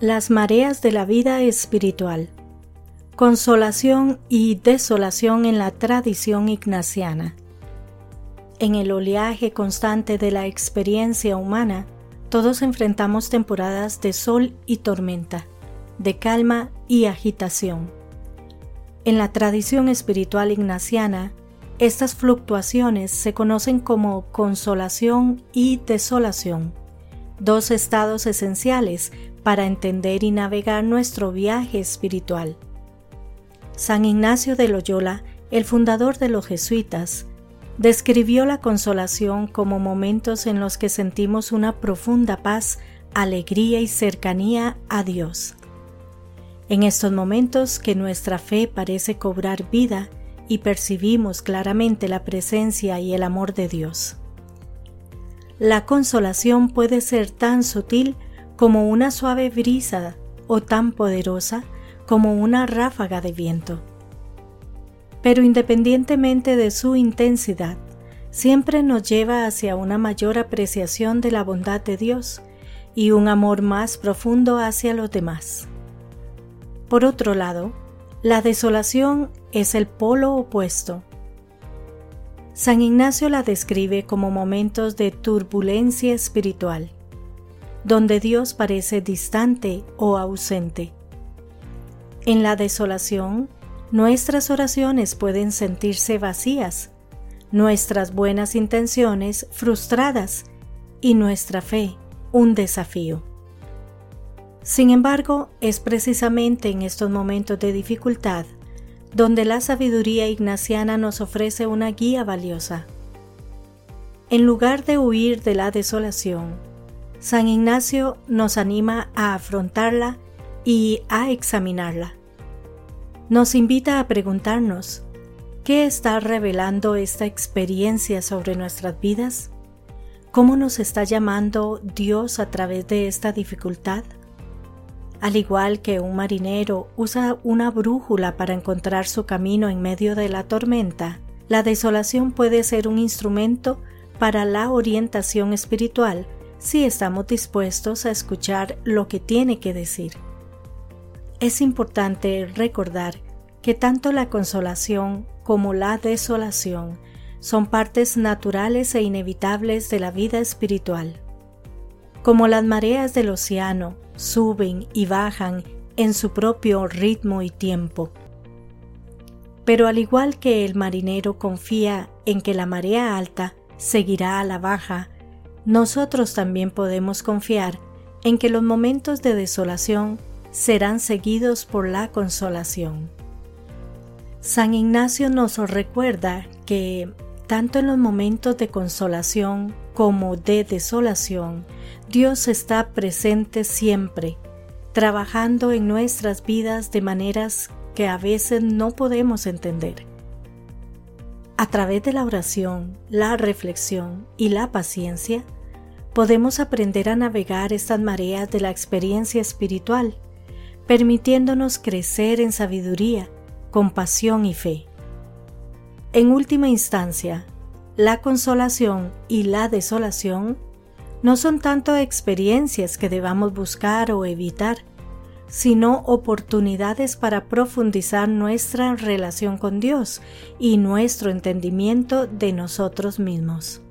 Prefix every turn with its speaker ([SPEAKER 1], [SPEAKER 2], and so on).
[SPEAKER 1] Las mareas de la vida espiritual. Consolación y desolación en la tradición ignaciana. En el oleaje constante de la experiencia humana, todos enfrentamos temporadas de sol y tormenta, de calma y agitación. En la tradición espiritual ignaciana, estas fluctuaciones se conocen como consolación y desolación, dos estados esenciales para entender y navegar nuestro viaje espiritual. San Ignacio de Loyola, el fundador de los jesuitas, describió la consolación como momentos en los que sentimos una profunda paz, alegría y cercanía a Dios. En estos momentos que nuestra fe parece cobrar vida y percibimos claramente la presencia y el amor de Dios. La consolación puede ser tan sutil como una suave brisa o tan poderosa como una ráfaga de viento. Pero independientemente de su intensidad, siempre nos lleva hacia una mayor apreciación de la bondad de Dios y un amor más profundo hacia los demás. Por otro lado, la desolación es el polo opuesto. San Ignacio la describe como momentos de turbulencia espiritual donde Dios parece distante o ausente. En la desolación, nuestras oraciones pueden sentirse vacías, nuestras buenas intenciones frustradas y nuestra fe un desafío. Sin embargo, es precisamente en estos momentos de dificultad donde la sabiduría ignaciana nos ofrece una guía valiosa. En lugar de huir de la desolación, San Ignacio nos anima a afrontarla y a examinarla. Nos invita a preguntarnos, ¿qué está revelando esta experiencia sobre nuestras vidas? ¿Cómo nos está llamando Dios a través de esta dificultad? Al igual que un marinero usa una brújula para encontrar su camino en medio de la tormenta, la desolación puede ser un instrumento para la orientación espiritual si estamos dispuestos a escuchar lo que tiene que decir. Es importante recordar que tanto la consolación como la desolación son partes naturales e inevitables de la vida espiritual. Como las mareas del océano suben y bajan en su propio ritmo y tiempo. Pero al igual que el marinero confía en que la marea alta seguirá a la baja nosotros también podemos confiar en que los momentos de desolación serán seguidos por la consolación. San Ignacio nos recuerda que, tanto en los momentos de consolación como de desolación, Dios está presente siempre, trabajando en nuestras vidas de maneras que a veces no podemos entender. A través de la oración, la reflexión y la paciencia, podemos aprender a navegar estas mareas de la experiencia espiritual, permitiéndonos crecer en sabiduría, compasión y fe. En última instancia, la consolación y la desolación no son tanto experiencias que debamos buscar o evitar, sino oportunidades para profundizar nuestra relación con Dios y nuestro entendimiento de nosotros mismos.